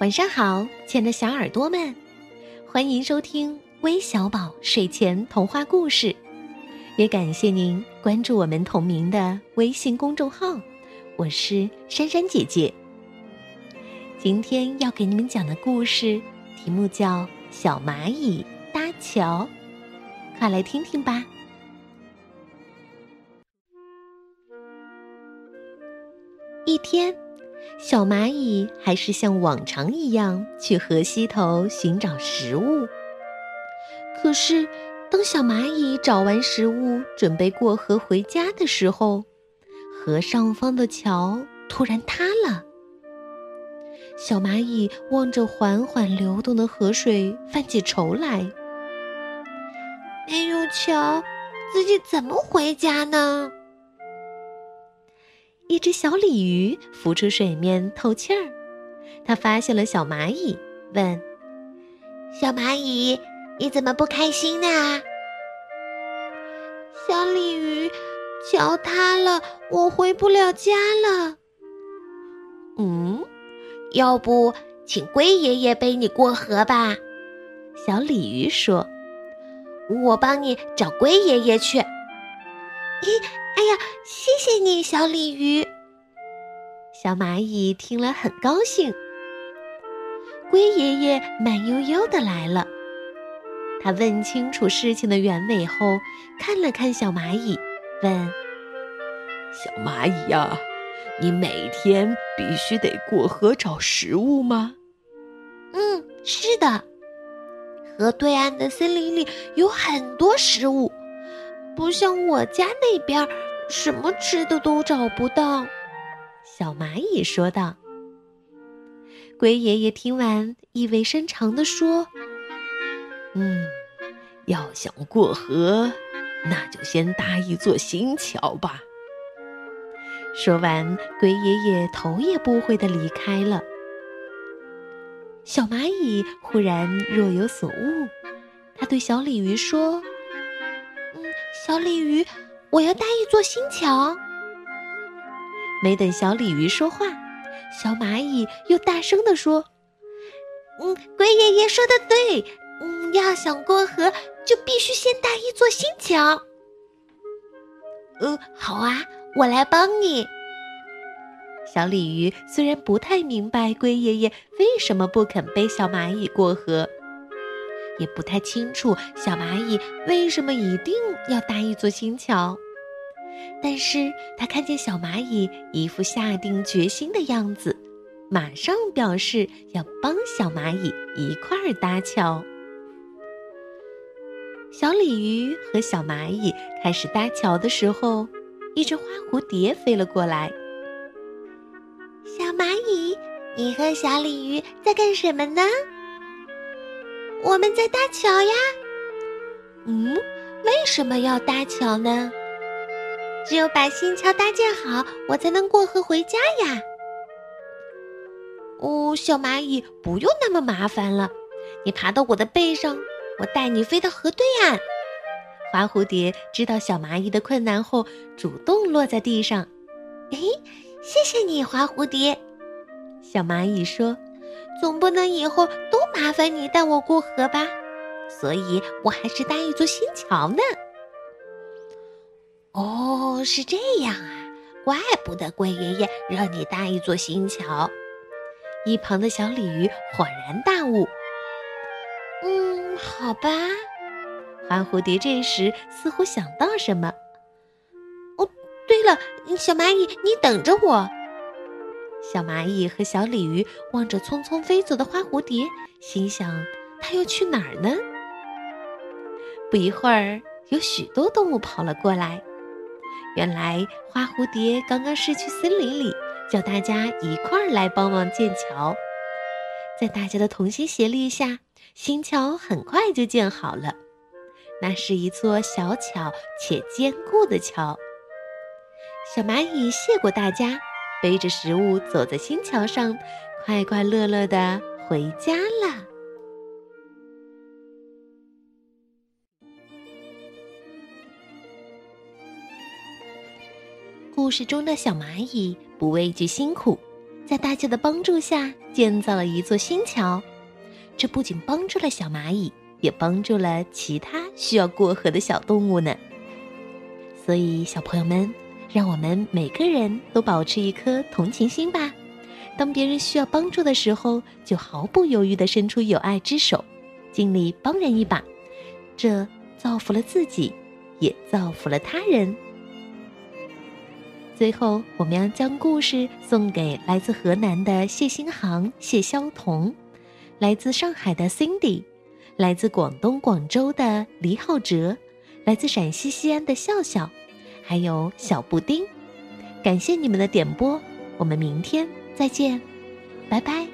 晚上好，亲爱的小耳朵们，欢迎收听微小宝睡前童话故事，也感谢您关注我们同名的微信公众号。我是珊珊姐姐。今天要给你们讲的故事题目叫《小蚂蚁搭桥》，快来听听吧。一天。小蚂蚁还是像往常一样去河西头寻找食物。可是，当小蚂蚁找完食物，准备过河回家的时候，河上方的桥突然塌了。小蚂蚁望着缓缓流动的河水，犯起愁来：“没有桥，自己怎么回家呢？”一只小鲤鱼浮出水面透气儿，它发现了小蚂蚁，问：“小蚂蚁，你怎么不开心呢？”小鲤鱼，桥塌了，我回不了家了。嗯，要不请龟爷爷背你过河吧？小鲤鱼说：“我帮你找龟爷爷去。”咦，哎呀，谢谢你，小鲤鱼。小蚂蚁听了很高兴。龟爷爷慢悠悠的来了，他问清楚事情的原委后，看了看小蚂蚁，问：“小蚂蚁呀，你每天必须得过河找食物吗？”“嗯，是的。河对岸的森林里有很多食物。”不像我家那边，什么吃的都找不到。”小蚂蚁说道。龟爷爷听完，意味深长地说：“嗯，要想过河，那就先搭一座新桥吧。”说完，龟爷爷头也不回地离开了。小蚂蚁忽然若有所悟，他对小鲤鱼说。小鲤鱼，我要搭一座新桥。没等小鲤鱼说话，小蚂蚁又大声地说：“嗯，龟爷爷说的对，嗯，要想过河，就必须先搭一座新桥。”“嗯，好啊，我来帮你。”小鲤鱼虽然不太明白龟爷爷为什么不肯背小蚂蚁过河。也不太清楚小蚂蚁为什么一定要搭一座新桥，但是他看见小蚂蚁一副下定决心的样子，马上表示要帮小蚂蚁一块搭桥。小鲤鱼和小蚂蚁开始搭桥的时候，一只花蝴蝶飞了过来。小蚂蚁，你和小鲤鱼在干什么呢？我们在搭桥呀，嗯，为什么要搭桥呢？只有把新桥搭建好，我才能过河回家呀。哦，小蚂蚁，不用那么麻烦了，你爬到我的背上，我带你飞到河对岸。花蝴蝶知道小蚂蚁的困难后，主动落在地上。哎，谢谢你，花蝴蝶。小蚂蚁说。总不能以后都麻烦你带我过河吧，所以我还是搭一座新桥呢。哦，是这样啊，怪不得龟爷爷让你搭一座新桥。一旁的小鲤鱼恍然大悟。嗯，好吧。花蝴蝶这时似乎想到什么。哦，对了，小蚂蚁，你等着我。小蚂蚁和小鲤鱼望着匆匆飞走的花蝴蝶，心想：“它又去哪儿呢？”不一会儿，有许多动物跑了过来。原来，花蝴蝶刚刚是去森林里，叫大家一块儿来帮忙建桥。在大家的同心协力下，新桥很快就建好了。那是一座小巧且坚固的桥。小蚂蚁谢过大家。背着食物走在新桥上，快快乐乐的回家了。故事中的小蚂蚁不畏惧辛苦，在大家的帮助下建造了一座新桥。这不仅帮助了小蚂蚁，也帮助了其他需要过河的小动物呢。所以，小朋友们，让我们每个人都保持一颗同情心吧。当别人需要帮助的时候，就毫不犹豫地伸出友爱之手，尽力帮人一把。这造福了自己，也造福了他人。最后，我们要将故事送给来自河南的谢新航、谢肖彤，来自上海的 Cindy，来自广东广州的黎浩哲，来自陕西西安的笑笑，还有小布丁。感谢你们的点播，我们明天。再见，拜拜。